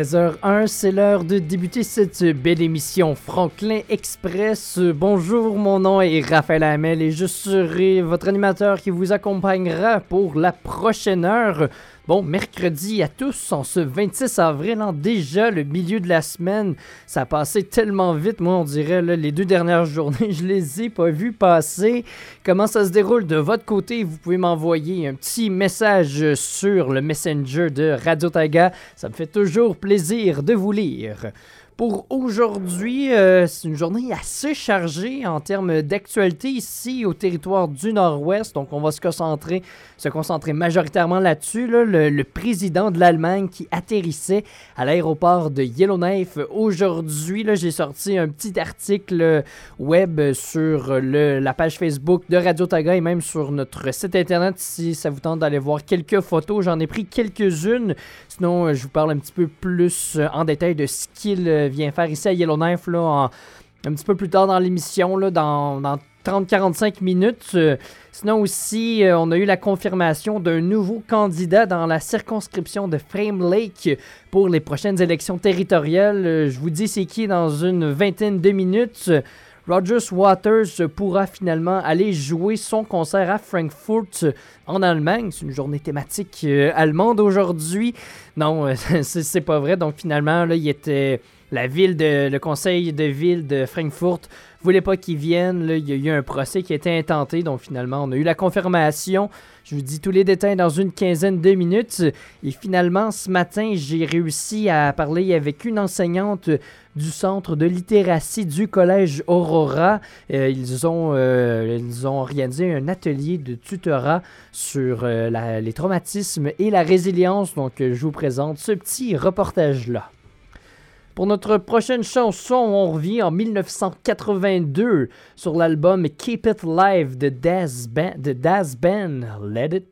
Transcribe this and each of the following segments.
16h01, c'est l'heure de débuter cette belle émission Franklin Express. Bonjour, mon nom est Raphaël Hamel et je serai votre animateur qui vous accompagnera pour la prochaine heure. Bon, mercredi à tous, en ce 26 avril, en déjà le milieu de la semaine. Ça a passé tellement vite, moi on dirait, les deux dernières journées, je les ai pas vues passer. Comment ça se déroule de votre côté? Vous pouvez m'envoyer un petit message sur le Messenger de Radio Taga. Ça me fait toujours plaisir de vous lire. Pour aujourd'hui, euh, c'est une journée assez chargée en termes d'actualité ici au territoire du Nord-Ouest. Donc, on va se concentrer, se concentrer majoritairement là-dessus. le, président de l'Allemagne qui atterrissait à l'aéroport de Yellowknife aujourd'hui. J'ai sorti un petit article web sur la page Facebook de Radio Taga et même sur notre site internet si ça vous tente d'aller voir quelques photos. J'en ai pris quelques-unes. Sinon, je vous parle un petit peu plus en détail de ce qu'il vient faire ici à Yellowknife là, un petit peu plus tard dans l'émission, dans, dans 30-45 minutes. Euh, sinon aussi, euh, on a eu la confirmation d'un nouveau candidat dans la circonscription de Frame Lake pour les prochaines élections territoriales. Euh, je vous dis c'est qui dans une vingtaine de minutes? Rogers Waters pourra finalement aller jouer son concert à Frankfurt en Allemagne. C'est une journée thématique allemande aujourd'hui. Non, c'est pas vrai. Donc finalement, là, il était la ville de, le conseil de ville de Frankfurt voulait pas qu'ils viennent. il y a eu un procès qui a été intenté, donc finalement, on a eu la confirmation. Je vous dis tous les détails dans une quinzaine de minutes. Et finalement, ce matin, j'ai réussi à parler avec une enseignante du centre de littératie du collège Aurora. Euh, ils, ont, euh, ils ont organisé un atelier de tutorat sur euh, les traumatismes et la résilience. Donc, je vous présente ce petit reportage-là. Pour notre prochaine chanson, on revient en 1982 sur l'album Keep It Live de Daz Daz Ben. Let It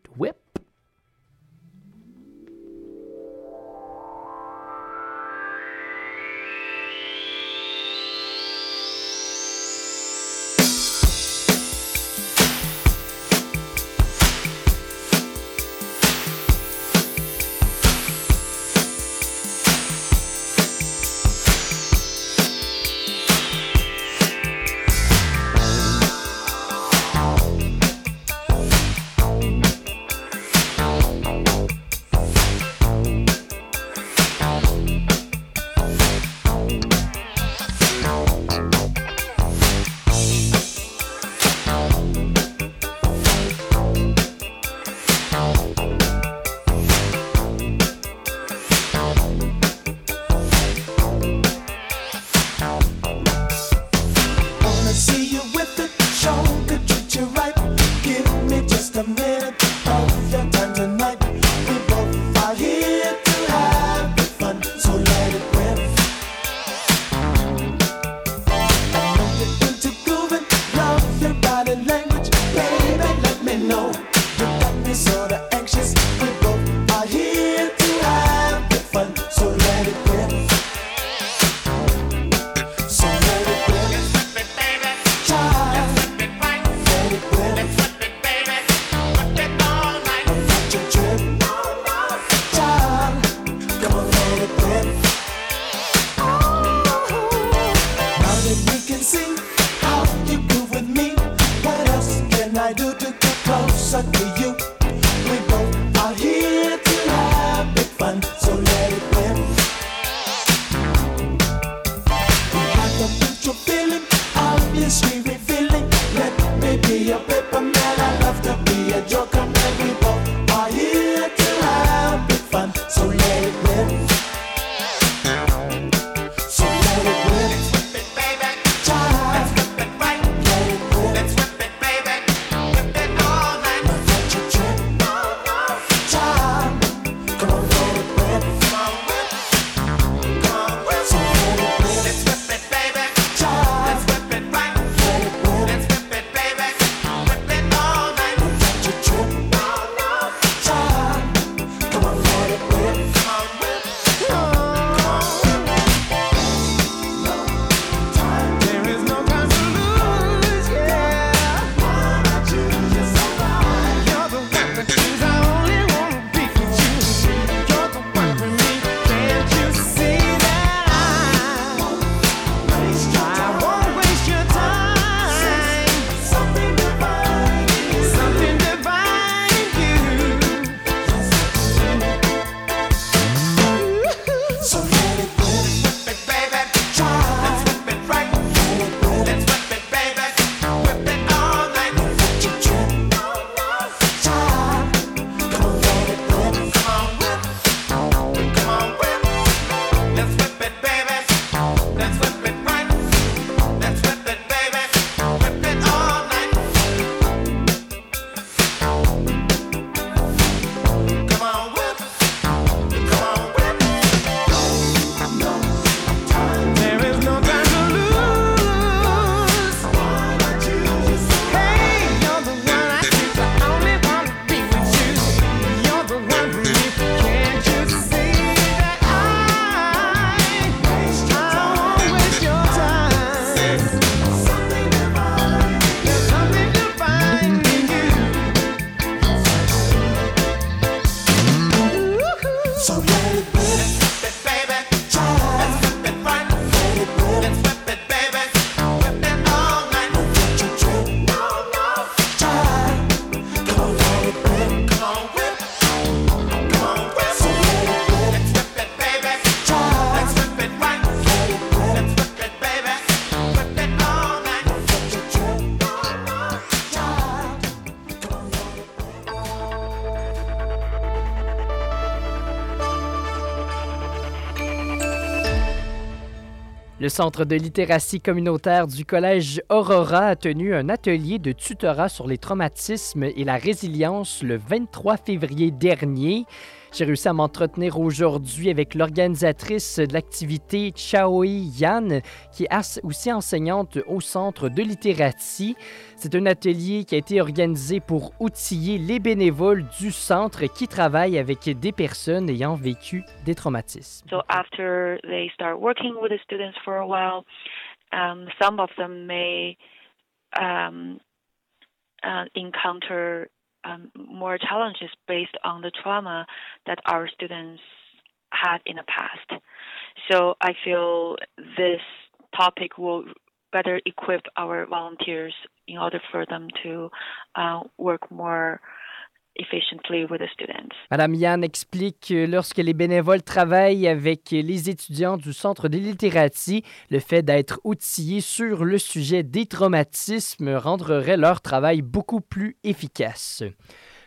Centre de littératie communautaire du Collège Aurora a tenu un atelier de tutorat sur les traumatismes et la résilience le 23 février dernier. J'ai réussi à m'entretenir aujourd'hui avec l'organisatrice de l'activité Chaoi Yan, qui est aussi enseignante au Centre de littératie. C'est un atelier qui a été organisé pour outiller les bénévoles du centre qui travaillent avec des personnes ayant vécu des traumatismes. So after they start working with the students for a while, um, some of them may um, uh, encounter um, more challenges based on the trauma that our students had in the past. So I feel this topic will better equip our volunteers in order for them to uh, work more Madame Yann explique que lorsque les bénévoles travaillent avec les étudiants du Centre de littératie, le fait d'être outillés sur le sujet des traumatismes rendrait leur travail beaucoup plus efficace.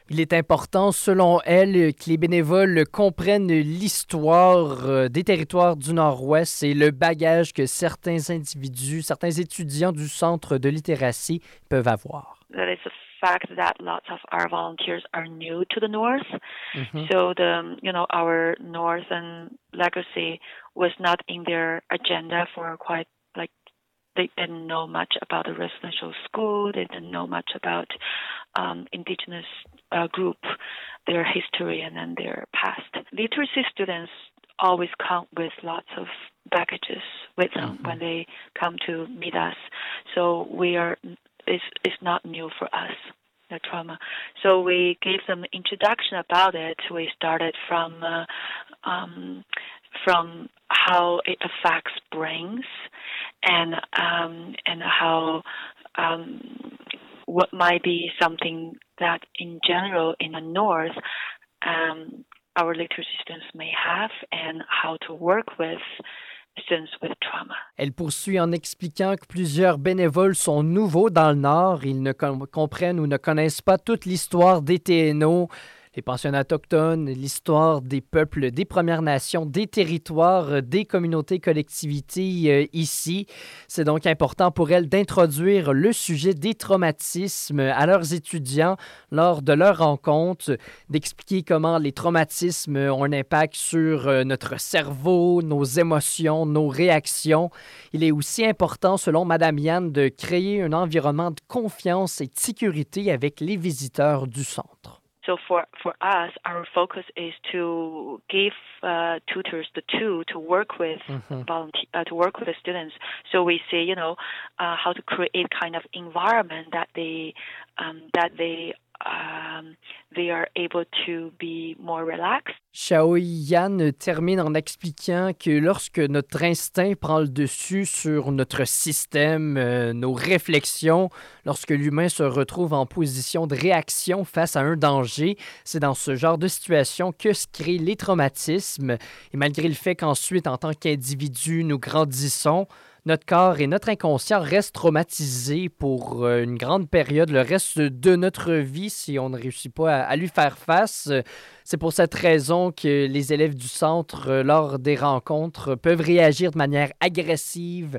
Il est important, selon elle, que les bénévoles comprennent l'histoire euh, des territoires du Nord-Ouest et le bagage que certains individus, certains étudiants du centre de littératie peuvent avoir. Fact that lots of our volunteers are new to the North. Mm-hmm. So the you know our Northern legacy was not in their agenda for quite like they didn't know much about the residential school. They didn't know much about um, indigenous uh, group, their history, and then their past. Literacy students always come with lots of baggages with them mm-hmm. when they come to meet us. So we are is is not new for us the trauma. So we gave them introduction about it. We started from uh, um, from how it affects brains and um, and how um, what might be something that in general in the north um, our literacy students may have and how to work with Elle poursuit en expliquant que plusieurs bénévoles sont nouveaux dans le Nord. Ils ne comprennent ou ne connaissent pas toute l'histoire des TNO les pensionnats autochtones, l'histoire des peuples, des Premières Nations, des territoires, euh, des communautés, collectivités euh, ici. C'est donc important pour elles d'introduire le sujet des traumatismes à leurs étudiants lors de leur rencontre, d'expliquer comment les traumatismes ont un impact sur euh, notre cerveau, nos émotions, nos réactions. Il est aussi important, selon Madame Yann, de créer un environnement de confiance et de sécurité avec les visiteurs du centre. So for, for us, our focus is to give uh, tutors the tool to work with mm-hmm. volunteer, uh, to work with the students. So we see, you know, uh, how to create kind of environment that they um, that they um, they are able to be more relaxed. Xiao Yan termine en expliquant que lorsque notre instinct prend le dessus sur notre système, euh, nos réflexions, lorsque l'humain se retrouve en position de réaction face à un danger, c'est dans ce genre de situation que se créent les traumatismes. Et malgré le fait qu'ensuite, en tant qu'individu, nous grandissons, notre corps et notre inconscient restent traumatisés pour euh, une grande période, le reste de notre vie, si on ne réussit pas à, lui faire face. C'est pour cette raison que les élèves du centre, euh, lors des rencontres, peuvent réagir de manière agressive,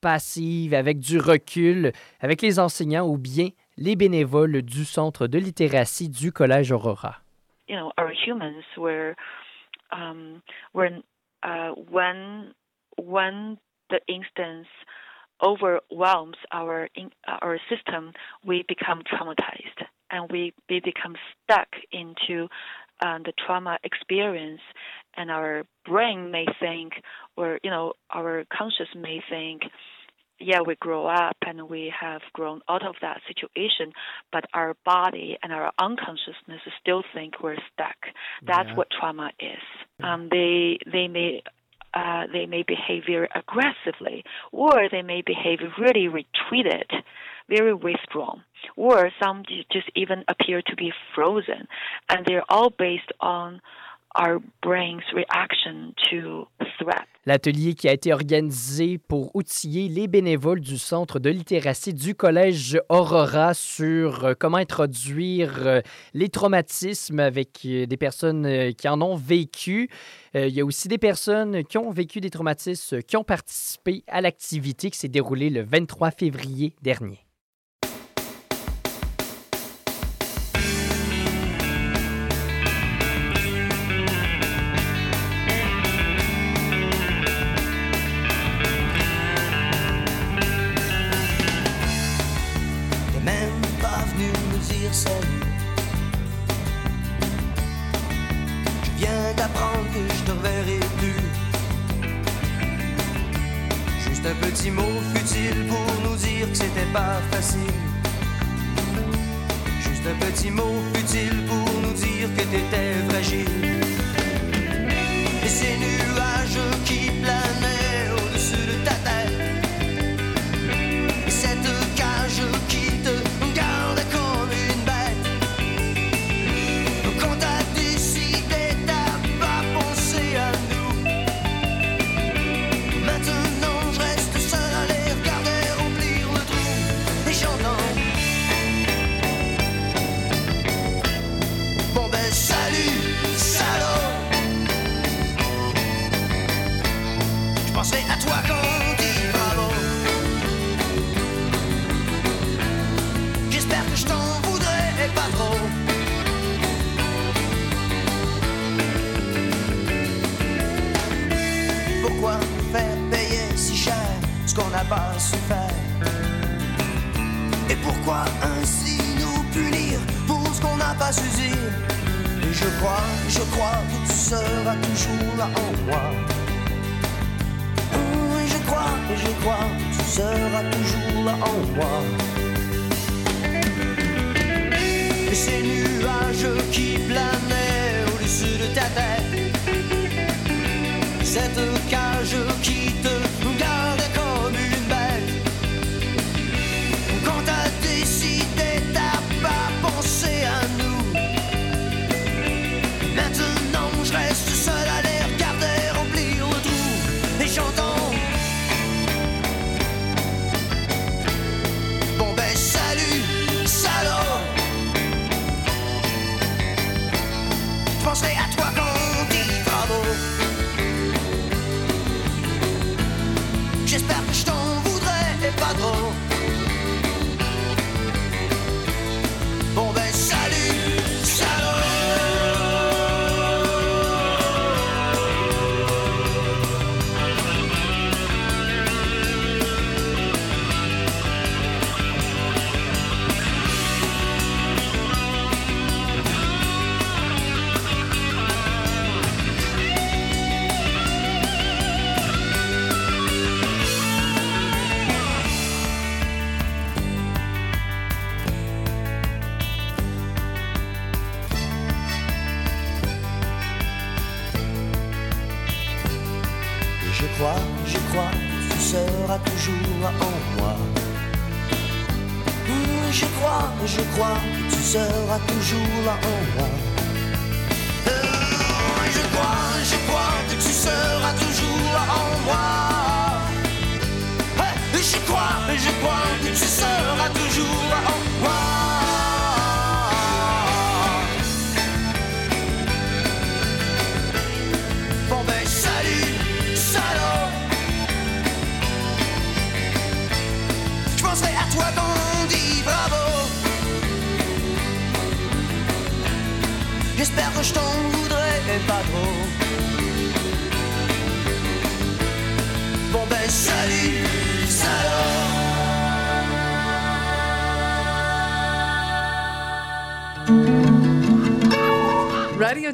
passive, avec du recul, avec les enseignants ou bien les bénévoles du centre de littératie du Collège Aurora. You know, our um, uh, the instance overwhelms our in, our system, we become traumatized and we, we become stuck into um, the trauma experience, and our brain may think, or you know, our conscious may think, yeah, we grow up and we have grown out of that situation, but our body and our unconsciousness still think we're stuck. That's yeah. what trauma is. Um, they they may uh, they may behave very aggressively, or they may behave really retreated, very withdrawn, or some just even appear to be frozen. And they're all based on our brain's reaction to threat. L'atelier qui a été organisé pour outiller les bénévoles du Centre de littératie du Collège Aurora sur euh, comment introduire euh, les traumatismes avec euh, des personnes qui en ont vécu. Il y a aussi des personnes qui ont vécu des traumatismes qui ont participé à l'activité qui s'est déroulée le 23 février dernier.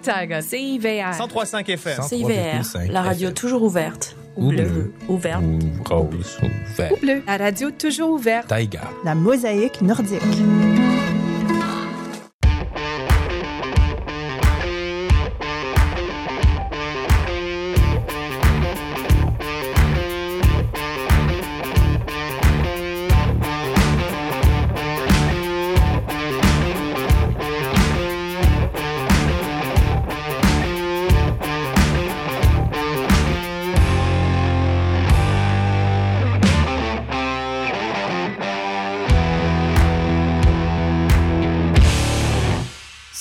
Tiger, CIVR. 103.5 FM. CIVR, la radio toujours ouverte. Ou bleu, ouverte. Ou rose, ouverte. Ou bleu, la radio toujours ouverte. Tiger. La mosaïque nordique.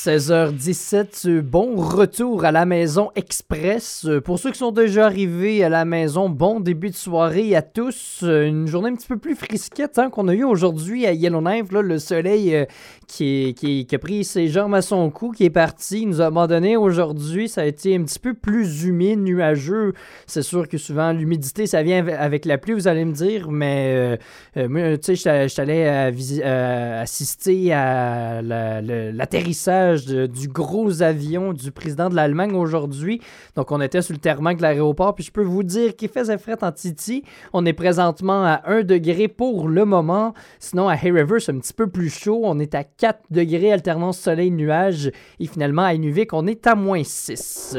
16h17, bon retour à la maison express. Pour ceux qui sont déjà arrivés à la maison, bon début de soirée à tous. Une journée un petit peu plus frisquette hein, qu'on a eu aujourd'hui à Yellowknife. Là, le soleil euh, qui, qui, qui, a pris ses jambes à son cou, qui est parti, nous a abandonné aujourd'hui. Ça a été un petit peu plus humide, nuageux. C'est sûr que souvent l'humidité, ça vient avec la pluie, vous allez me dire, mais euh, euh, moi, tu sais, je allé assister à du gros avion du président de l'Allemagne aujourd'hui. Donc, on était sur le terminal de l'aéroport. Puis, je peux vous dire qu'il faisait fret en Titi. On est présentement à 1 degré pour le moment. Sinon, à Hay River, c'est un petit peu plus chaud. On est à 4 degrés alternance soleil-nuage. Et finalement, à Inuvik, on est à moins 6.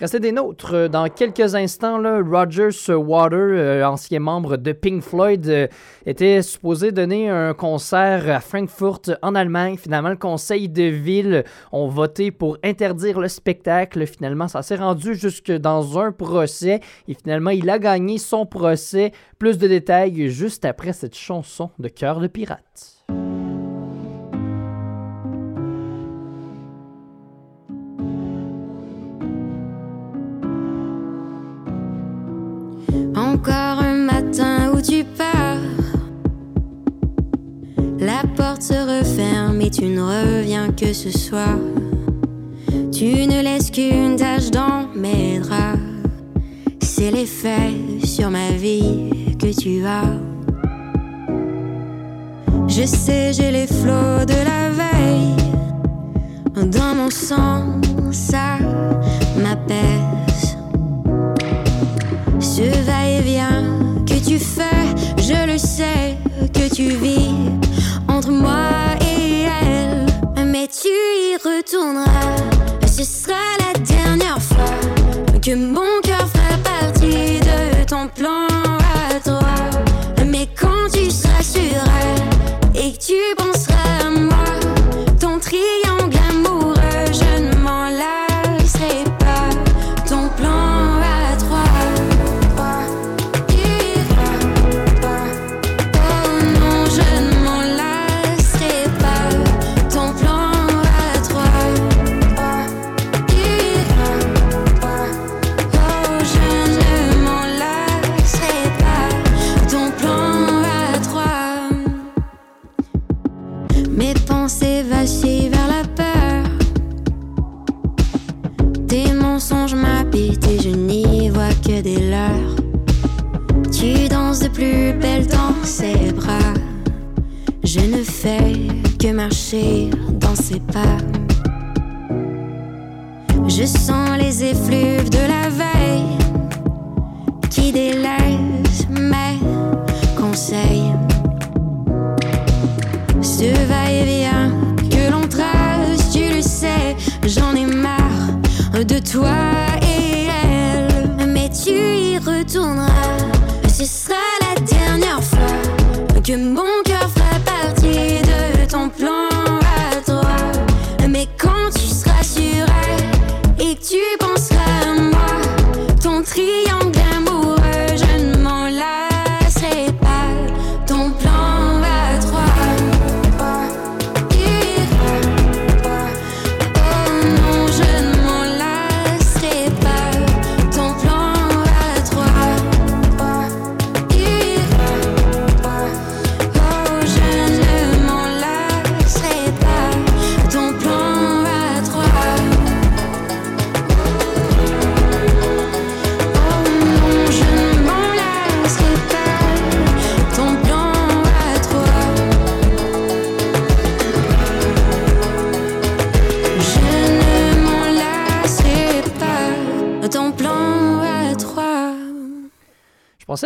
Restez des nôtres. Euh, dans quelques instants, là, Rogers Water, euh, ancien membre de Pink Floyd, euh, était supposé donner un concert à Frankfurt en Allemagne. Finalement, le conseil de ville ont voté pour interdire le spectacle. Finalement, ça s'est rendu jusque dans un procès. Et finalement, il a gagné son procès. Plus de détails juste après cette chanson de Cœur de pirate. Encore un matin où tu pars. La porte se referme et tu ne reviens que ce soir. Tu ne laisses qu'une tache dans mes draps. C'est l'effet sur ma vie que tu as. Je sais, j'ai les flots de la veille dans mon sang, ça m'appelle je le sais, que tu vis entre moi et elle. Mais tu y retourneras, ce sera la dernière fois que mon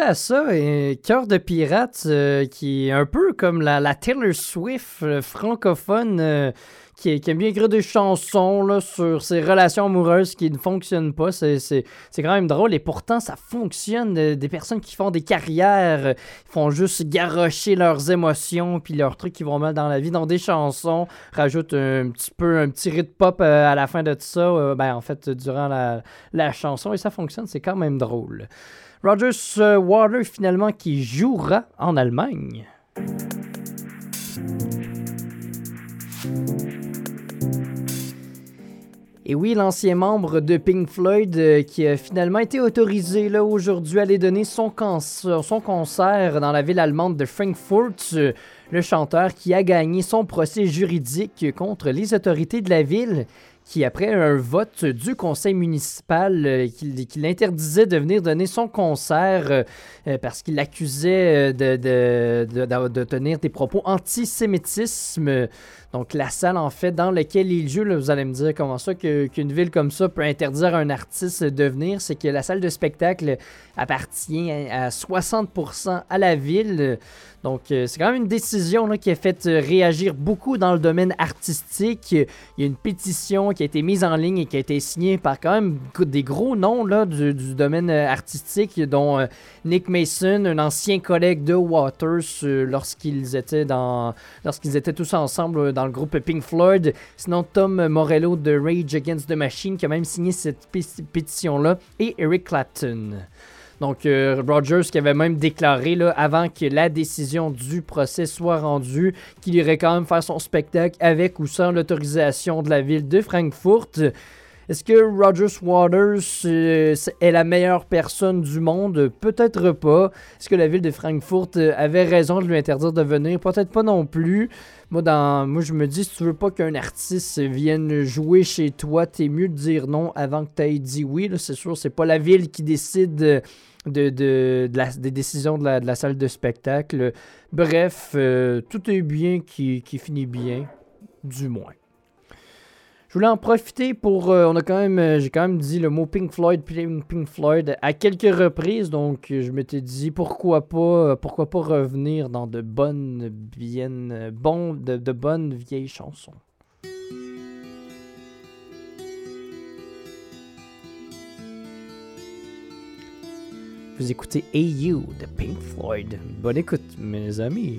à ça, et Cœur de pirate, euh, qui est un peu comme la, Taylor Swift euh, francophone, euh, qui, aime bien écrire des chansons sur ses relations amoureuses qui ne fonctionnent pas. C'est, quand même drôle, et pourtant ça fonctionne. euh, des personnes qui font des carrières, euh, font juste garrocher leurs émotions, puis leurs trucs qui vont mal dans la vie, dans des chansons, rajoutent un petit peu, un petit rythme pop euh, à la fin de tout ça, euh, ben, en fait, durant la chanson, et ça fonctionne, c'est quand même drôle. Rogers Water finalement qui jouera en Allemagne. Et oui, l'ancien membre de Pink Floyd euh, qui a finalement été autorisé là aujourd'hui à aller donner son, son concert dans la ville allemande de Frankfurt. Euh, le chanteur qui a gagné son procès juridique contre les autorités de la ville qui, après un vote du conseil municipal euh, qui, l'interdisait de venir donner son concert parce qu'il l'accusait de, de, de, tenir des propos antisémitisme. Donc la salle en fait dans laquelle il joue, vous allez me dire comment ça qu'une ville comme ça peut interdire un artiste de venir, c'est que la salle de spectacle appartient à 60% à la ville. Donc, euh, c'est quand même une décision qui a fait euh, réagir beaucoup dans le domaine artistique. Il y a une pétition qui a été mise en ligne et qui a été signée par quand même des gros noms là, du, domaine euh, artistique, dont Nick Mason, un ancien collègue de Waters lorsqu'ils étaient dans lorsqu'ils étaient tous ensemble dans le groupe Pink Floyd. Sinon, Tom Morello de Rage Against the Machine qui a même signé cette pétition-là. Et Eric Clapton. Donc, euh, Rogers qui avait même déclaré, là, avant que la décision du procès soit rendue, qu'il irait quand même faire son spectacle avec ou sans l'autorisation de la ville de Francfort. Est-ce que Rogers Waters euh, est la meilleure personne du monde? Peut-être pas. Est-ce que la ville de Francfort euh, avait raison de lui interdire de venir? Peut-être pas non plus. Moi, je me dis, si tu veux pas qu'un artiste vienne jouer chez toi, t'es mieux de dire non avant que tu aies dit oui. C'est sûr, c'est pas la ville qui décide de, de, des décisions de la, salle de spectacle. Bref, euh, tout est bien qui finit bien, du moins. Je voulais en profiter pour. Euh, on a quand même. Euh, j'ai quand même dit le mot Pink Floyd, Pink, Floyd à quelques reprises. Donc je m'étais dit pourquoi pas euh, pourquoi pas revenir dans de bonnes bien bon, de, de bonnes vieilles chansons. Vous écoutez AU de Pink Floyd. Bonne écoute, mes amis.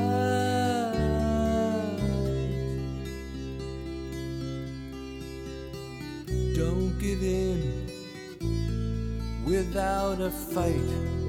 to fight.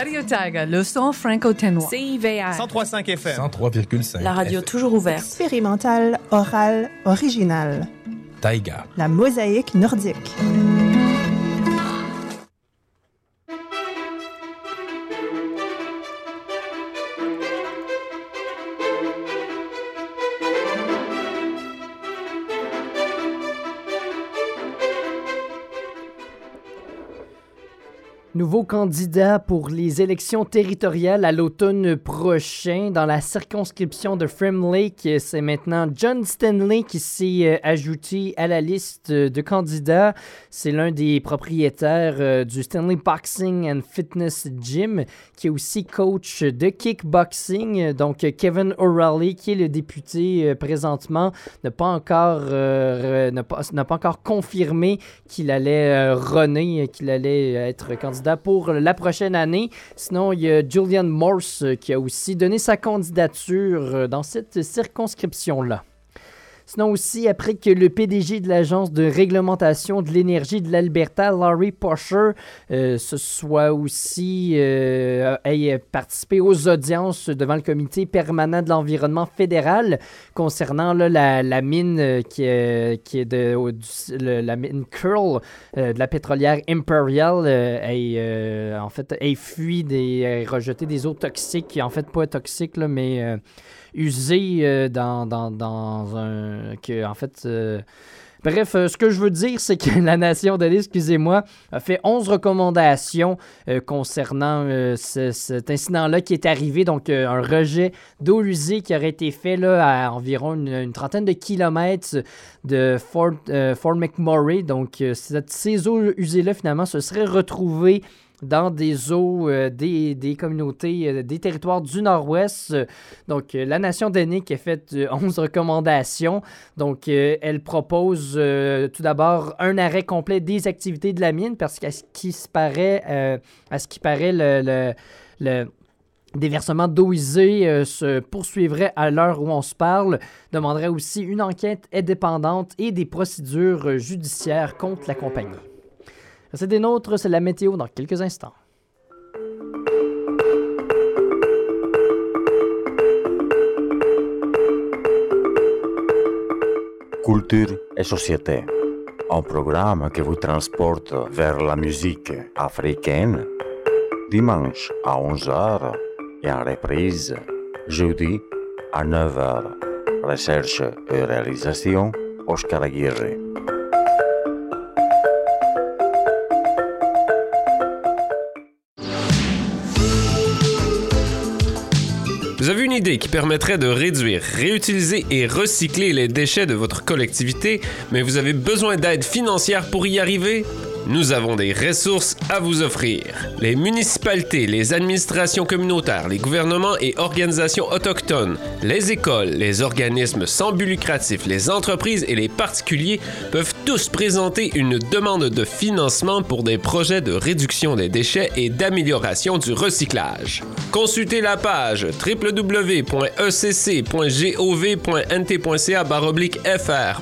Radio Taga, le son franco-ténois. CIVR. 1035 FM. 103,5. La radio toujours ouverte. Expérimental, oral, original. Taïga. La mosaïque nordique. Nouveau candidat pour les élections territoriales à l'automne prochain dans la circonscription de Frem Lake, c'est maintenant John Stanley qui s'est euh, ajouté à la liste de candidats. C'est l'un des propriétaires euh, du Stanley Boxing and Fitness Gym, qui est aussi coach de kickboxing. Donc Kevin O'Reilly, qui est le député euh, présentement, n'a pas encore n'a pas, pas encore confirmé qu'il allait runner, qu'il allait être candidat pour la prochaine année. Sinon, il y a Julian Morse euh, qui a aussi donné sa candidature euh, dans cette circonscription-là. Sinon aussi, après que le PDG de l'Agence de réglementation de l'énergie de l'Alberta, Larry Posher, euh, se soit aussi euh, ait participé aux audiences devant le comité permanent de l'environnement fédéral concernant la, la mine euh, qui, est, qui est de la mine Curl euh, de la pétrolière Imperial euh, ait, euh, en fait ait fui des rejeté des eaux toxiques, en fait pas toxiques là, mais usées euh, dans, un que en fait euh, Bref, euh, ce que je veux dire, c'est que la Nation de excusez-moi, a fait 11 recommandations concernant ce- cet incident-là qui est arrivé. Donc, un rejet d'eau usée qui aurait été fait là, à environ une, trentaine de kilomètres de Fort, Fort McMurray. Donc, ces eaux usées-là, finalement, se seraient retrouvées dans des eaux euh, des, des communautés, euh, des territoires du Nord-Ouest. Donc, euh, la Nation d'Annick a fait euh, 11 recommandations. Donc, elle propose tout d'abord un arrêt complet des activités de la mine parce qu'à ce qui paraît, à ce qui paraît, le, le- le déversement d'eau usée se poursuivrait à l'heure où on se parle, demanderait aussi une enquête indépendante et des procédures judiciaires contre la compagnie. C'est des nôtres, c'est la météo dans quelques instants. Culture et société. Un programme qui vous transporte vers la musique africaine. Dimanche à 11h et en reprise jeudi à 9h. Recherche et réalisation Oscar Aguirre. Idée qui permettrait de réduire, réutiliser et recycler les déchets de votre collectivité, mais vous avez besoin d'aide financière pour y arriver? Nous avons des ressources à vous offrir. Les municipalités, les administrations communautaires, les gouvernements et organisations autochtones, les écoles, les organismes sans but lucratif, les entreprises et les particuliers peuvent tous présenter une demande de financement pour des projets de réduction des déchets et d'amélioration du recyclage. Consultez la page www.ecc.gov.nt.ca fr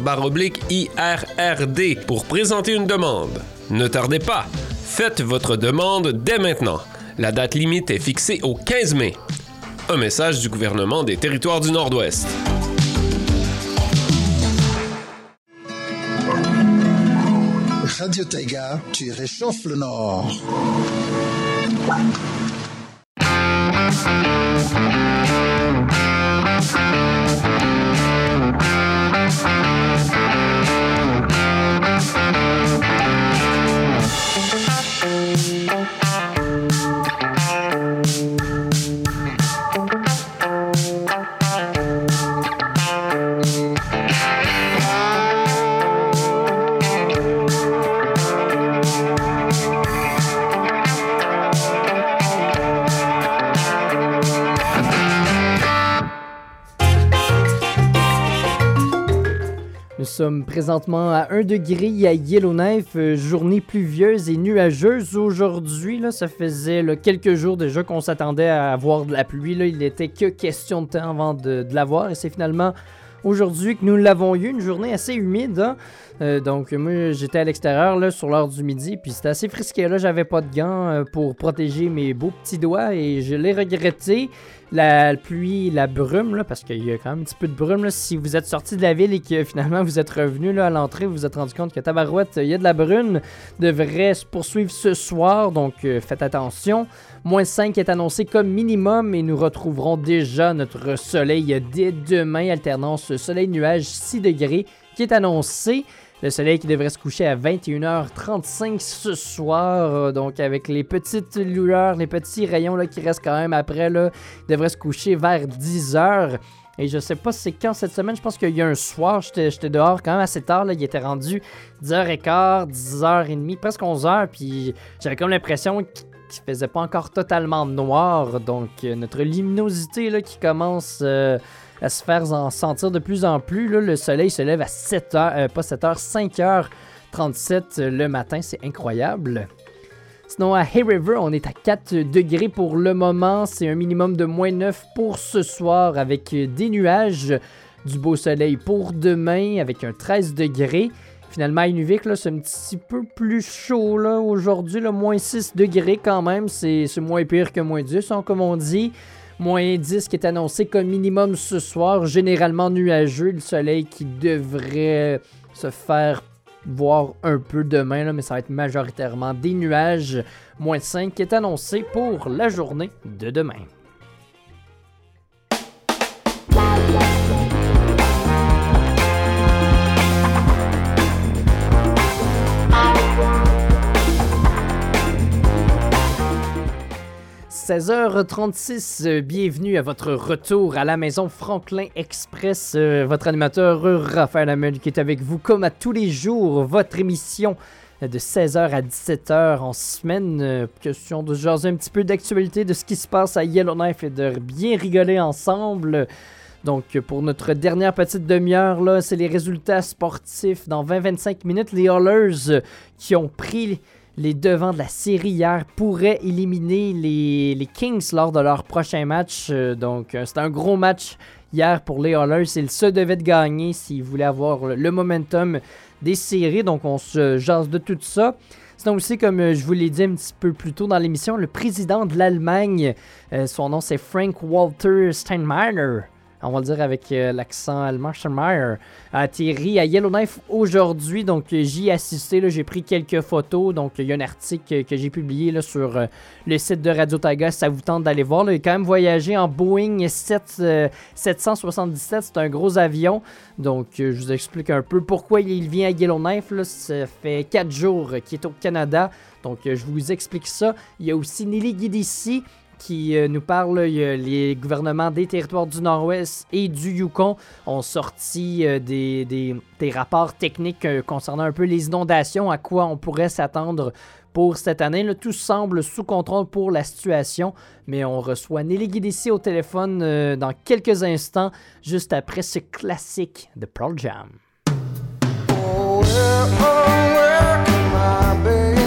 IRRD pour présenter une demande. Ne tardez pas, faites votre demande dès maintenant. La date limite est fixée au 15 mai. Un message du gouvernement des territoires du Nord-Ouest. Radio Taïga, tu réchauffes le Nord. Sommes présentement à 1 degré à Yellowknife, euh, journée pluvieuse et nuageuse aujourd'hui. Ça faisait quelques jours déjà qu'on s'attendait à avoir de la pluie. Il n'était que question de temps avant de, l'avoir et c'est finalement aujourd'hui que nous l'avons eu, une journée assez humide. hein. Euh, donc moi j'étais à l'extérieur sur l'heure du midi puis c'était assez frisqué là, j'avais pas de gants euh, pour protéger mes beaux petits doigts et je l'ai regretté. La pluie, la brume parce qu'il y a quand même un petit peu de brume si vous êtes sorti de la ville et que finalement vous êtes revenu à l'entrée, vous vous êtes rendu compte que tabarouette, il y a de la brume, devrait se poursuivre ce soir donc euh, faites attention. Moins 5 est annoncé comme minimum et nous retrouverons déjà notre soleil dès demain, alternance soleil-nuage 6 degrés qui est annoncé. Le soleil qui devrait se coucher à 21h35 ce soir, donc avec les petites lueurs, les petits rayons là, qui restent quand même après, là, devrait se coucher vers 10h. Et je sais pas c'est quand cette semaine, je pense qu'il y a un soir, j'étais dehors quand même assez tard, là, il était rendu 10h15, 10h30, presque 11h, puis j'avais comme l'impression qu'il qu'il faisait pas encore totalement noir, donc euh, notre luminosité là, qui commence euh, à se faire en sentir de plus en plus. Le soleil se lève à 7h, pas 7h, 5h37 le matin, c'est incroyable. Sinon, à Hay River, on est à 4 degrés pour le moment. C'est un minimum de moins 9 pour ce soir avec des nuages. Du beau soleil pour demain avec un 13 degrés. Finalement, à Inuvik, c'est un petit peu plus chaud aujourd'hui. Moins 6 degrés quand même. C'est c'est moins pire que moins 10, hein, comme on dit. Moins 10 qui est annoncé comme minimum ce soir. Généralement nuageux. Le soleil qui devrait se faire voir un peu demain, là, mais ça va être majoritairement des nuages. Moins 5 qui est annoncé pour la journée de demain. « 16h36, euh, bienvenue à votre retour à la maison Franklin Express. Euh, votre animateur Raphaël Hamel qui est avec vous comme à tous les jours. Votre émission de 16h à 17h en semaine. Euh, question de jaser un petit peu d'actualité de ce qui se passe à Yellowknife et de bien rigoler ensemble. Donc, pour notre dernière petite demi-heure, là, c'est les résultats sportifs. Dans 20-25 minutes, les euh, qui ont pris les devants de la série hier pourraient éliminer les, Kings lors de leur prochain match. Euh, Donc, euh, c'était un gros match hier pour les Oilers. Ils se devaient de gagner s'ils voulaient avoir le, momentum des séries. Donc, on se jase de tout ça. Sinon aussi, comme euh, je vous l'ai dit un petit peu plus tôt dans l'émission, le président de l'Allemagne, son nom c'est Frank Walter Steinmeier. On va le dire avec euh, l'accent allemand, Steinmeier, a atterri à Yellowknife aujourd'hui. Donc, euh, j'y ai assisté. J'ai pris quelques photos. Donc, il y a un article euh, que j'ai publié sur euh, le site de Radio Taga. Ça vous tente d'aller voir. Il a quand même voyagé en Boeing 7, euh, 777. C'est un gros avion. Donc, euh, je vous explique un peu pourquoi il vient à Yellowknife. Ça fait 4 jours euh, qu'il est au Canada. Donc, euh, je vous explique ça. Il y a aussi Nelly Guidici qui euh, nous parle. Les gouvernements des territoires du Nord-Ouest et du Yukon ont sorti euh, des, des- rapports techniques euh, concernant un peu les inondations, à quoi on pourrait s'attendre pour cette année. Tout semble sous contrôle pour la situation, mais on reçoit Nelly Guidici au téléphone dans quelques instants, juste après ce classique de Pearl Jam. She's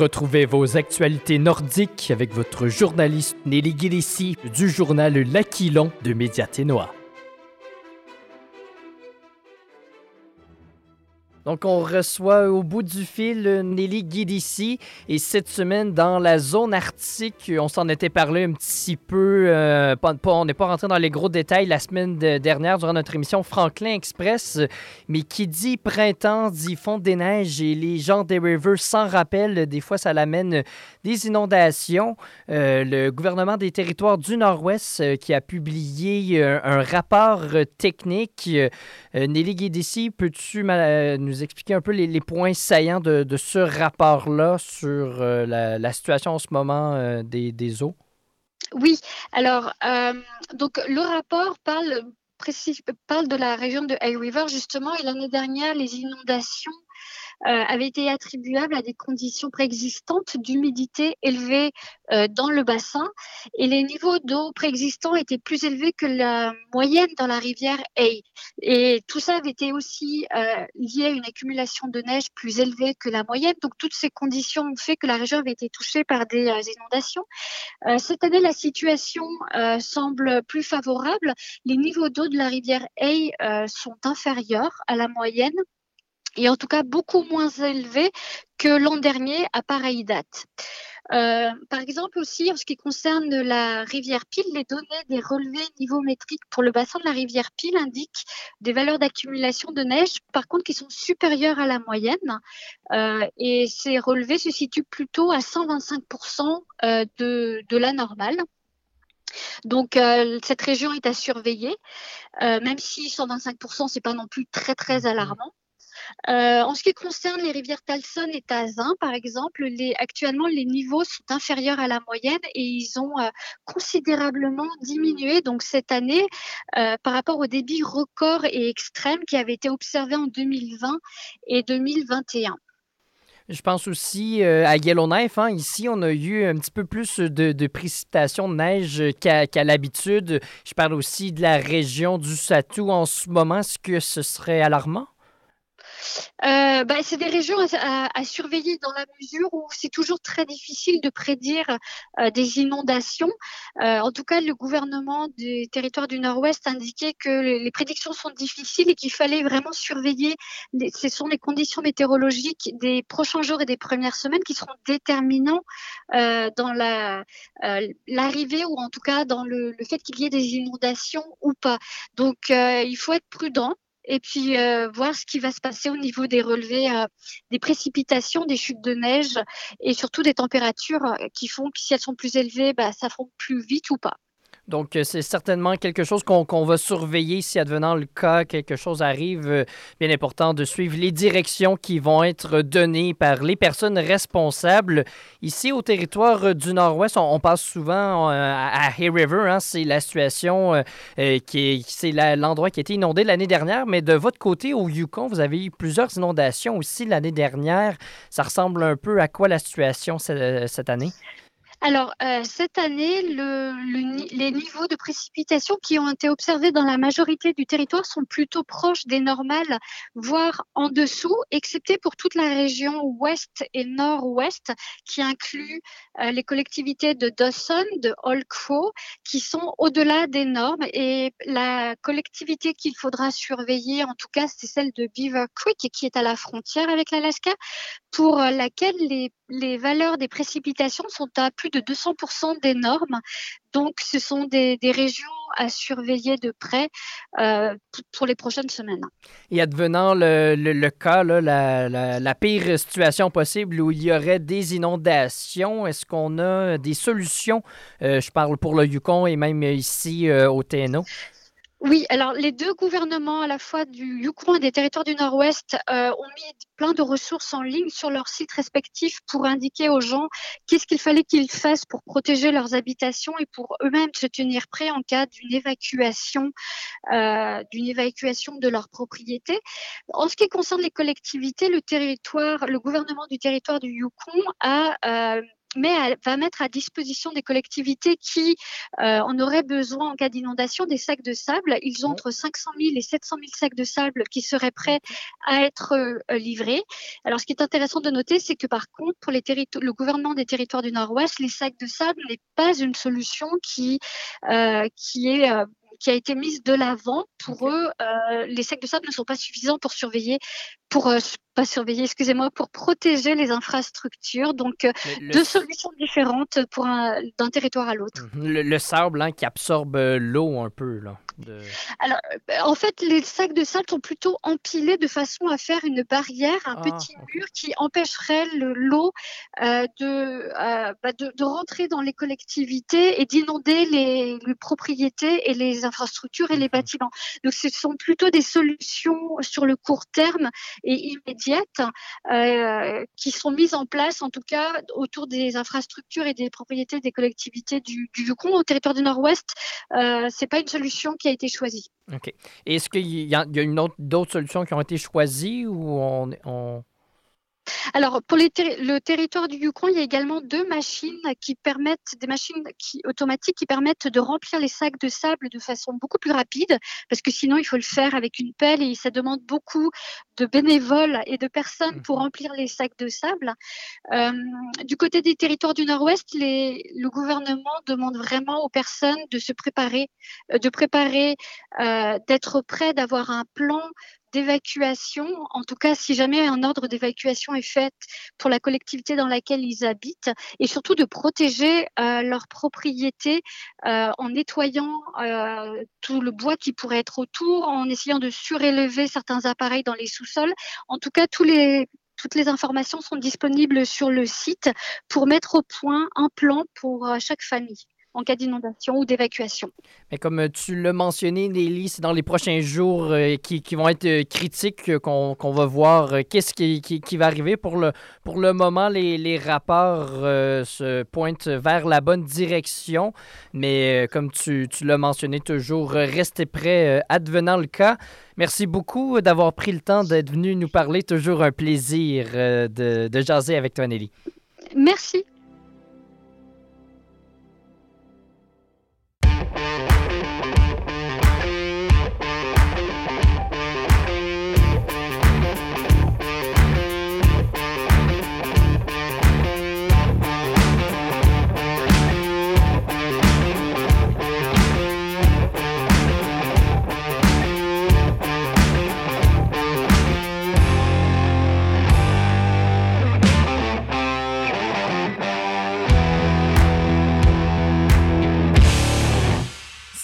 Retrouvez vos actualités nordiques avec votre journaliste Nelly Guélissi du journal L'Aquilon de Médiaténois. Donc, on reçoit au bout du fil Nelly Guidici. Et cette semaine, dans la zone arctique, on s'en était parlé un petit peu. euh, on n'est pas rentré dans les gros détails la semaine de- dernière durant notre émission Franklin Express. Mais qui dit printemps dit fonte des neiges et les gens des rivers s'en rappellent. Des fois, ça l'amène des inondations. Euh, le gouvernement des territoires du Nord-Ouest euh, qui a publié euh, un rapport euh, technique. Euh, Nelly Guédissi, peux-tu euh, expliquer un peu les, points saillants de, ce rapport-là sur euh, la, situation en ce moment euh, des, des eaux? Oui, alors, euh, donc le rapport parle, précis- parle de la région de Hay River, justement, et l'année dernière, les inondations euh, avaient été attribuables à des conditions préexistantes d'humidité élevée euh, dans le bassin, et les niveaux d'eau préexistants étaient plus élevés que la moyenne dans la rivière Hay. Et tout ça avait été aussi euh, lié à une accumulation de neige plus élevée que la moyenne. Donc toutes ces conditions ont fait que la région avait été touchée par des inondations. Cette année, la situation semble plus favorable. Les niveaux d'eau de la rivière Hay sont inférieurs à la moyenne et en tout cas beaucoup moins élevés que l'an dernier à pareille date. Euh, par exemple aussi, en ce qui concerne la rivière Pile, les données des relevés niveaumétriques pour le bassin de la rivière Pile indiquent des valeurs d'accumulation de neige, par contre, qui sont supérieures à la moyenne. Euh, et ces relevés se situent plutôt à 125% euh, de, de la normale. Donc, euh, cette région est à surveiller, euh, même si 125%, c'est pas non plus très, très alarmant. Euh, en ce qui concerne les rivières Talson et Tazin, par exemple, actuellement, les niveaux sont inférieurs à la moyenne et ils ont euh, considérablement diminué donc cette année euh, par rapport au débit record et extrême qui avait été observé en 2020 et 2021. Je pense aussi à Yellowknife. Hein. Ici, on a eu un petit peu plus de précipitations de neige qu'à l'habitude. Je parle aussi de la région du Satou en ce moment. Est-ce que ce serait alarmant? Euh, bah, c'est des régions à, surveiller dans la mesure où c'est toujours très difficile de prédire euh, des inondations. Euh, en tout cas, le gouvernement des territoires du Nord-Ouest indiquait que les, prédictions sont difficiles et qu'il fallait vraiment surveiller. Ce sont les conditions météorologiques des prochains jours et des premières semaines qui seront déterminants dans l'arrivée ou en tout cas dans le, fait qu'il y ait des inondations ou pas. Donc, il faut être prudent et puis euh, voir ce qui va se passer au niveau des relevés euh, des précipitations, des chutes de neige et surtout des températures euh, qui font que si elles sont plus élevées, bah, ça fond plus vite ou pas. Donc, euh, c'est certainement quelque chose qu'on qu va surveiller si, advenant le cas, quelque chose arrive. Euh, bien important de suivre les directions qui vont être données par les personnes responsables. Ici, au territoire du Nord-Ouest, on, passe souvent euh, à Hay River. Hein, c'est la situation qui c'est l'endroit qui a été inondé l'année dernière. Mais de votre côté, au Yukon, vous avez eu plusieurs inondations aussi l'année dernière. Ça ressemble un peu à quoi la situation cette année? Alors, euh, cette année, le, le, les niveaux de précipitation qui ont été observés dans la majorité du territoire sont plutôt proches des normales, voire en dessous, excepté pour toute la région ouest et nord-ouest, qui inclut euh, les collectivités de Dawson, de Crow, qui sont au-delà des normes. Et la collectivité qu'il faudra surveiller, en tout cas, c'est celle de Beaver Creek, qui est à la frontière avec l'Alaska, pour laquelle les, les valeurs des précipitations sont à plus de 200% des normes. Donc, ce sont des, régions à surveiller de près euh, pour les prochaines semaines. Et advenant le, cas, la, pire situation possible où il y aurait des inondations, est-ce qu'on a des solutions? Euh, je parle pour le Yukon et même ici euh, au TNO. Oui, alors les deux gouvernements, à la fois du Yukon et des territoires du Nord-Ouest, euh, ont mis plein de ressources en ligne sur leurs sites respectifs pour indiquer aux gens qu'est-ce qu'il fallait qu'ils fassent pour protéger leurs habitations et pour eux-mêmes se tenir prêts en cas d'une évacuation, euh, d'une évacuation de leur propriété. En ce qui concerne les collectivités, le territoire, le gouvernement du territoire du Yukon a euh, mais elle va mettre à disposition des collectivités qui euh, en auraient besoin en cas d'inondation des sacs de sable. Ils ont entre 500 000 et 700 000 sacs de sable qui seraient prêts à être euh, livrés. Alors, ce qui est intéressant de noter, c'est que par contre, pour les le gouvernement des territoires du Nord-Ouest, les sacs de sable n'est pas une solution qui, euh, qui est qui a été mise de l'avant. Pour okay. eux, euh, les sacs de sable ne sont pas suffisants pour surveiller, pour euh, pas surveiller, excusez-moi, pour protéger les infrastructures. Donc, euh, le, deux solutions différentes pour d'un territoire à l'autre. Le, le, sable hein, qui absorbe l'eau un peu là. De... Alors, en fait, les sacs de sable sont plutôt empilés de façon à faire une barrière, un ah, petit okay. mur qui empêcherait l'eau euh, de, euh, bah de, de, rentrer dans les collectivités et d'inonder les, les, propriétés et les infrastructures et les bâtiments. Donc, ce sont plutôt des solutions sur le court terme et euh, qui sont mises en place, en tout cas, autour des infrastructures et des propriétés des collectivités du, du Yukon au territoire du Nord-Ouest. Euh, c'est pas une solution qui a été choisie. OK. Est-ce qu'il y a, d'autres solutions qui ont été choisies ou on... Alors, pour les ter le territoire du Yukon, il y a également deux machines qui permettent, des machines qui, automatiques qui permettent de remplir les sacs de sable de façon beaucoup plus rapide, parce que sinon, il faut le faire avec une pelle et ça demande beaucoup de bénévoles et de personnes pour remplir les sacs de sable. Euh, du côté des territoires du Nord-Ouest, le gouvernement demande vraiment aux personnes de se préparer, de préparer, euh, d'être prêt, d'avoir un plan d'évacuation, en tout cas si jamais un ordre d'évacuation est fait pour la collectivité dans laquelle ils habitent, et surtout de protéger euh, leurs propriétés euh, en nettoyant euh, tout le bois qui pourrait être autour, en essayant de surélever certains appareils dans les sous-sols. En tout cas, toutes les informations sont disponibles sur le site pour mettre au point un plan pour chaque famille. En cas d'inondation ou d'évacuation. Mais comme tu l'as mentionné, Nelly, c'est dans les prochains jours euh, qui, qui, vont être euh, critiques qu'on qu va voir euh, qu'est-ce qui, qui, qui, va arriver. Pour le, pour le moment, les, les rapports se pointent vers la bonne direction. Mais comme tu, tu l'as mentionné, toujours restez prêts advenant le cas. Merci beaucoup d'avoir pris le temps d'être venu nous parler. Toujours un plaisir de, de jaser avec toi, Nelly. Merci.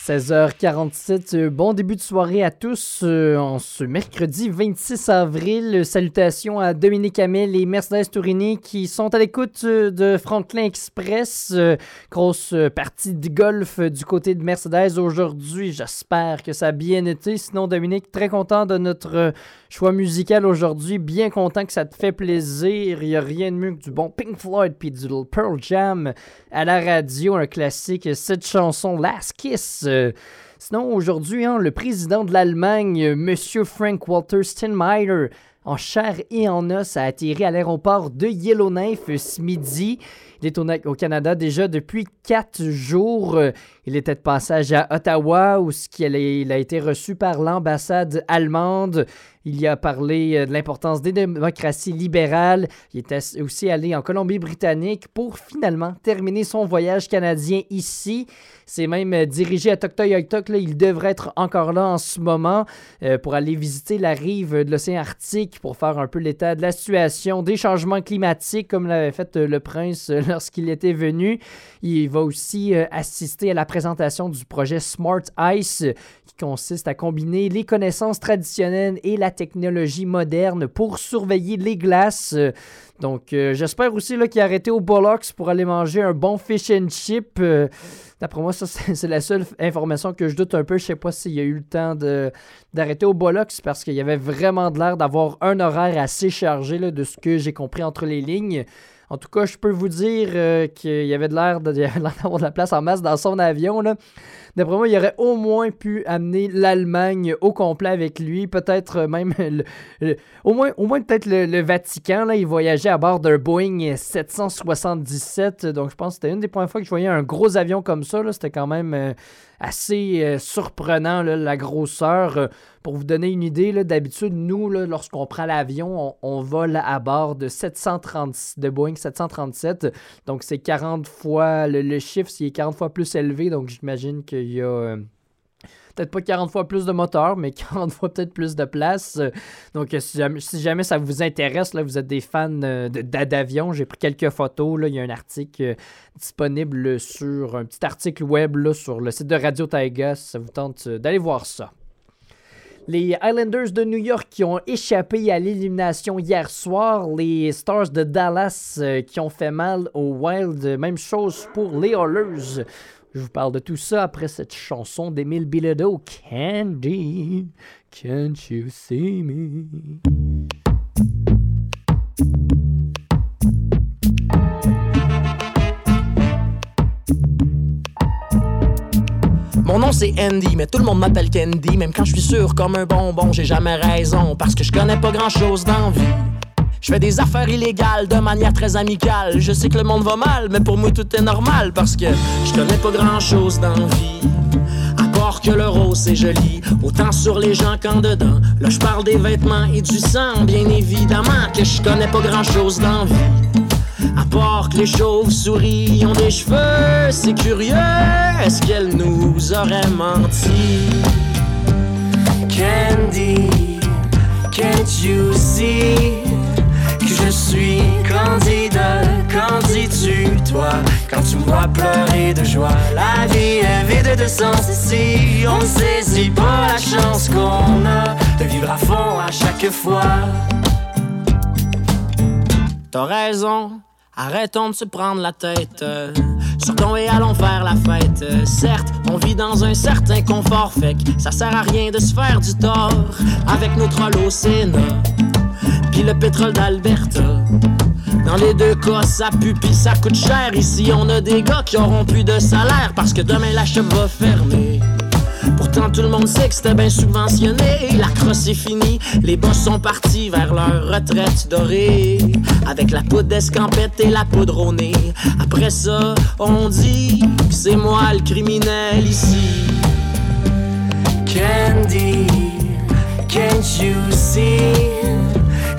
16h47, euh, bon début de soirée à tous euh, en ce mercredi 26 avril. Salutations à Dominique Hamel et Mercedes Tourini qui sont à l'écoute euh, de Franklin Express. grosse partie de golf du côté de Mercedes aujourd'hui. J'espère que ça a bien été. Sinon, Dominique, très content de notre choix musical aujourd'hui. Bien content que ça te fait plaisir. Il n'y a rien de mieux que du bon Pink Floyd puis du Pearl Jam à la radio. Un classique, cette chanson Last Kiss. Sinon, aujourd'hui, hein, le président de l'Allemagne, M. Frank Walter Steinmeier, en chair et en os, a atterri à l'aéroport de Yellowknife ce midi. Il est au, Canada déjà depuis quatre jours. Il était de passage à Ottawa où il a été reçu par l'ambassade allemande. Il y a parlé euh, de l'importance des démocraties libérales. Il était aussi allé en Colombie-Britannique pour finalement terminer son voyage canadien ici. C'est même euh, dirigé à Toktoy-Oytok. Il devrait être encore là en ce moment euh, pour aller visiter la rive de l'océan Arctique pour faire un peu l'état de la situation des changements climatiques comme l'avait fait le prince lorsqu'il était venu. Il va aussi assister à la présentation du projet Smart Ice qui consiste à combiner les connaissances traditionnelles et la technologie moderne pour surveiller les glaces. Donc, euh, j'espère aussi qu'il a arrêté au Bollocks pour aller manger un bon fish and chip. Euh, d'après moi, ça, c'est la seule information que je doute un peu. Je sais pas s'il y a eu le temps d'arrêter au Bollocks parce qu'il y avait vraiment de l'air d'avoir un horaire assez chargé de ce que j'ai compris entre les lignes. En tout cas, je peux vous dire euh, qu'il y avait de l'air d'avoir de la place en masse dans son avion. Là. D'après moi, il aurait au moins pu amener l'Allemagne au complet avec lui. Peut-être même, au moins, au moins peut-être le, Vatican. Là, il voyageait à bord d'un Boeing 777. Donc, je pense que c'était une des premières fois que je voyais un gros avion comme ça. C'était quand même euh, assez euh, surprenant, la grosseur. Euh, pour vous donner une idée, d'habitude, nous, lorsqu'on prend l'avion, on, vole à bord de, 730, de Boeing 737. Donc, c'est 40 fois, le, chiffre, c'est 40 fois plus élevé. Donc, j'imagine qu'il y a euh, peut-être pas 40 fois plus de moteur, mais 40 fois peut-être plus de place. Donc, si jamais, ça vous intéresse, là, vous êtes des fans euh, d'avions, j'ai pris quelques photos. Là, il y a un article euh, disponible sur un petit article web là, sur le site de Radio Taiga ça vous tente d'aller voir ça. Les Islanders de New York qui ont échappé à l'élimination hier soir. Les Stars de Dallas qui ont fait mal aux Wild. Même chose pour les Oilers. Je vous parle de tout ça après cette chanson d'Emile Bilodeau, Candy, can't you see me? Mon nom c'est Andy, mais tout le monde m'appelle Candy. Même quand je suis sûr comme un bonbon, j'ai jamais raison. Parce que je connais pas grand chose d'envie. Je fais des affaires illégales de manière très amicale. Je sais que le monde va mal, mais pour moi tout est normal parce que je connais pas grand chose dans vie. À part que le rose c'est joli, autant sur les gens qu'en dedans. Là je parle des vêtements et du sang, bien évidemment que je connais pas grand chose dans vie. À part que les chauves-souris ont des cheveux, c'est curieux, est-ce qu'elle nous aurait menti? Candy, can't you see? Je suis. Candidat, qu'en dis-tu toi? Quand tu me vois pleurer de joie La vie est vide de sens. Ici On ne saisit pas la chance qu'on a De vivre à fond à chaque fois? T'as raison, arrêtons de se prendre la tête. Sortons et allons faire la fête. Certes, on vit dans un certain confort, fait que ça sert à rien de se faire du tort avec au Sénat. Le pétrole d'Alberta. Dans les deux cas, ça pue ça coûte cher. Ici, on a des gars qui auront plus de salaire parce que demain la shop va fermer. Pourtant, tout le monde sait que c'était bien subventionné. La crosse est finie, les boss sont partis vers leur retraite dorée. Avec la poudre d'escampette et la poudre au. Après ça, on dit que c'est moi le criminel ici. Candy, can't you see?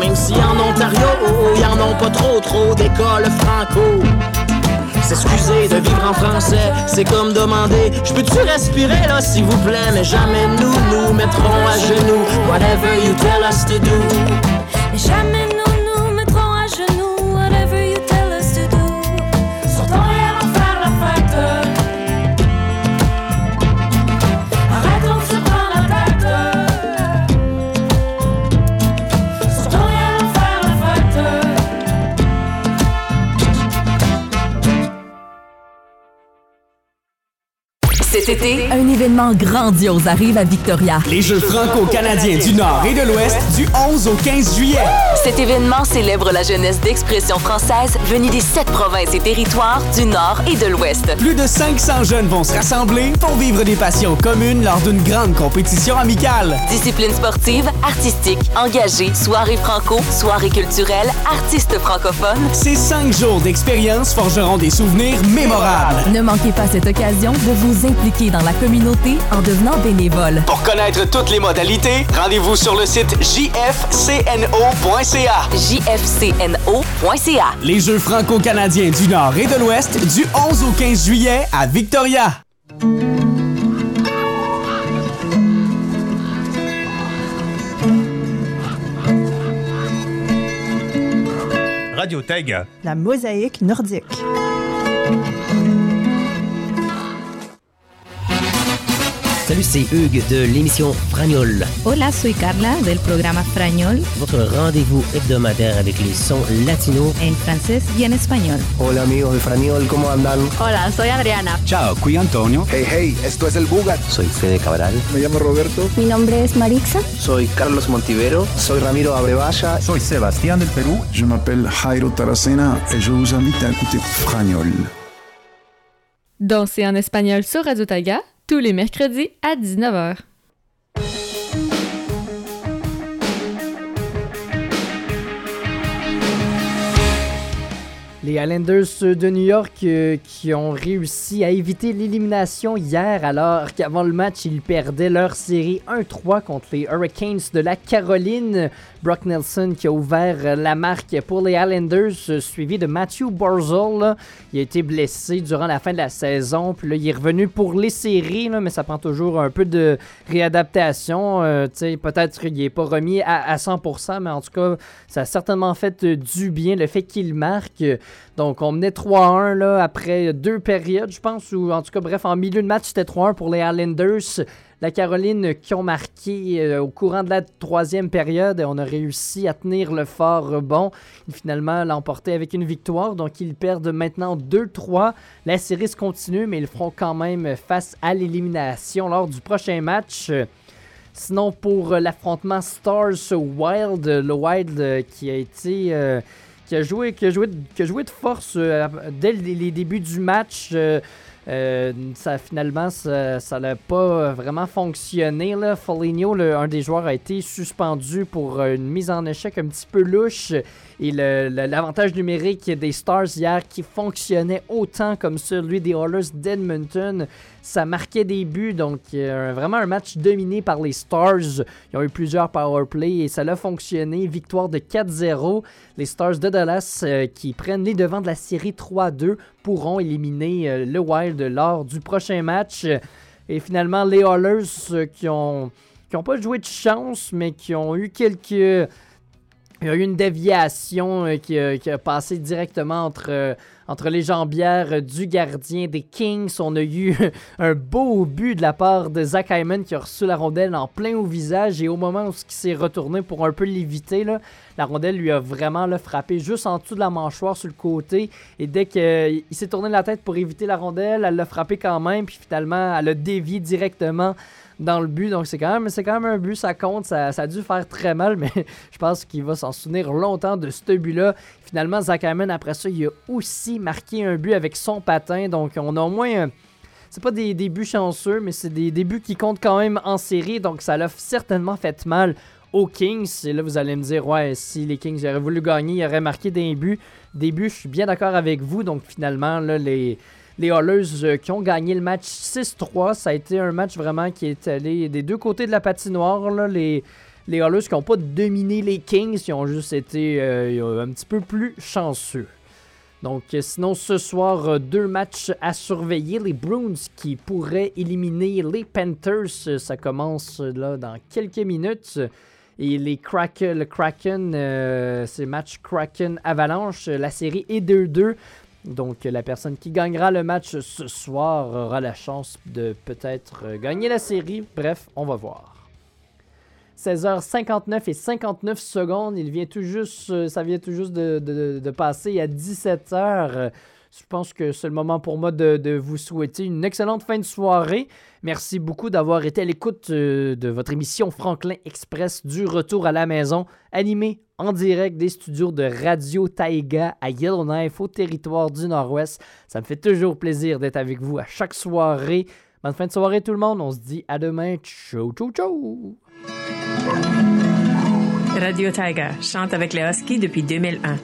Même si en Ontario, y en ont pas trop, trop d'écoles franco. S'excuser de vivre en français, c'est comme demander Je peux-tu respirer là s'il vous plaît? Mais jamais nous nous mettrons à genoux. Whatever you tell us to do Cet été, un événement grandiose arrive à Victoria. Les Jeux franco-canadiens du Nord et de l'Ouest du 11 au 15 juillet. Cet événement célèbre la jeunesse d'expression française venue des sept provinces et territoires du Nord et de l'Ouest. Plus de 500 jeunes vont se rassembler pour vivre des passions communes lors d'une grande compétition amicale. Disciplines sportives, artistiques, engagées, soirées franco, soirées culturelles, artistes francophones. Ces cinq jours d'expérience forgeront des souvenirs mémorables. Ne manquez pas cette occasion de vous impliquer dans la communauté en devenant bénévole. Pour connaître toutes les modalités, rendez-vous sur le site jfcno.ca. jfcno.ca. Les Jeux franco-canadiens du Nord et de l'Ouest du 11 au 15 juillet à Victoria. Radio Taiga. La mosaïque nordique. Salut, c'est Hugues de l'émission Fragnol. Hola, soy Carla del programa Frañol Votre rendez-vous hebdomadaire avec les sons latinos. en francés y en español. Hola amigos de Franiol, ¿cómo andan? Hola, soy Adriana. Ciao, qui Antonio. Hey, hey, esto es el Bugat. Soy Fede Cabral. Me llamo Roberto. Mi nombre es Marixa. Soy Carlos Montivero. Soy Ramiro Abrevaya. Soy Sebastián del Perú. Je m'appelle Jairo Taracena et je vous invite à écouter Fragnol. Danser en espagnol sur Radio Taga, tous les mercredis à 19h. Les Islanders de New York euh, qui ont réussi à éviter l'élimination hier alors qu'avant le match ils perdaient leur série 1-3 contre les Hurricanes de la Caroline. Brock Nelson qui a ouvert la marque pour les Islanders euh, suivi de Matthew Barzal. là. Il a été blessé durant la fin de la saison puis là il est revenu pour les séries mais ça prend toujours un peu de réadaptation. Euh, Peut-être qu'il n'est pas remis à, à 100% mais en tout cas ça a certainement fait euh, du bien le fait qu'il marque. Donc, on menait 3-1 là, après deux périodes, je pense, ou en tout cas, bref, en milieu de match, c'était 3-1 pour les Islanders. La Caroline qui ont marqué euh, au courant de la troisième période. On a réussi à tenir le fort rebond. Et finalement, l'emporter avec une victoire. Donc, ils perdent maintenant 2-3. La série se continue, mais ils feront quand même face à l'élimination lors du prochain match. Sinon, pour l'affrontement Stars Wild, le Wild euh, qui a été. euh, qui a joué, qui a joué, qui a joué de force euh, dès les, débuts du match. euh, Euh, ça finalement ça n'a pas vraiment fonctionné là. Foligno, un des joueurs, a été suspendu pour une mise en échec un petit peu louche et l'avantage numérique des Stars hier qui fonctionnait autant comme celui des Oilers d'Edmonton, ça marquait des buts donc euh, vraiment un match dominé par les Stars. Ils ont eu plusieurs power play et ça a fonctionné. Victoire de 4-0. Les Stars de Dallas euh, qui prennent les devants de la série 3-2 pourront éliminer euh, le Wild lors du prochain match. Et finalement, les Oilers qui ont qui ont pas joué de chance, mais qui ont eu quelques. Il y a eu une déviation euh, qui, a, qui a passé directement entre, euh, les jambières euh, du gardien des Kings. On a eu un beau but de la part de Zach Hyman qui a reçu la rondelle en plein au visage et au moment où il s'est retourné pour un peu l'éviter, la rondelle lui a vraiment là, frappé juste en dessous de la mâchoire sur le côté. Et dès qu'il s'est tourné la tête pour éviter la rondelle, elle l'a frappé quand même. Puis finalement, elle a dévié directement dans le but. Donc c'est quand même, c'est quand même un but, ça compte. Ça, a dû faire très mal, mais je pense qu'il va s'en souvenir longtemps de ce but-là. Finalement, Zach après ça, il a aussi marqué un but avec son patin. Donc on a au moins. un- c'est pas des, des buts chanceux, mais c'est des, des buts qui comptent quand même en série. Donc ça l'a certainement fait mal aux Kings. Et là, vous allez me dire, ouais, si les Kings auraient voulu gagner, ils auraient marqué des buts. Des buts, je suis bien d'accord avec vous. Donc finalement, là, les, les Oilers euh, qui ont gagné le match 6-3, ça a été un match vraiment qui est allé des deux côtés de la patinoire. Les, les qui n'ont pas dominé les Kings, qui ont juste été euh, un petit peu plus chanceux. Donc, euh, sinon, ce soir, deux matchs à surveiller. Les Bruins qui pourraient éliminer les Panthers. Ça commence là dans quelques minutes. Et les Kraken, le Kraken, euh, c'est match Kraken-Avalanche. La série est 2-2. Donc, la personne qui gagnera le match ce soir aura la chance de peut-être gagner la série. Bref, on va voir. 16h59 et 59 secondes. Il vient tout juste, euh, ça vient tout juste de- de passer à 17h. Je pense que c'est le moment pour moi de, vous souhaiter une excellente fin de soirée. Merci beaucoup d'avoir été à l'écoute euh, de votre émission Franklin Express du retour à la maison, animée en direct des studios de Radio Taïga à Yellowknife au territoire du Nord-Ouest. Ça me fait toujours plaisir d'être avec vous à chaque soirée. Bonne fin de soirée tout le monde. On se dit à demain. Ciao, ciao, ciao. Radio Tiger chante avec les Huskies depuis 2001.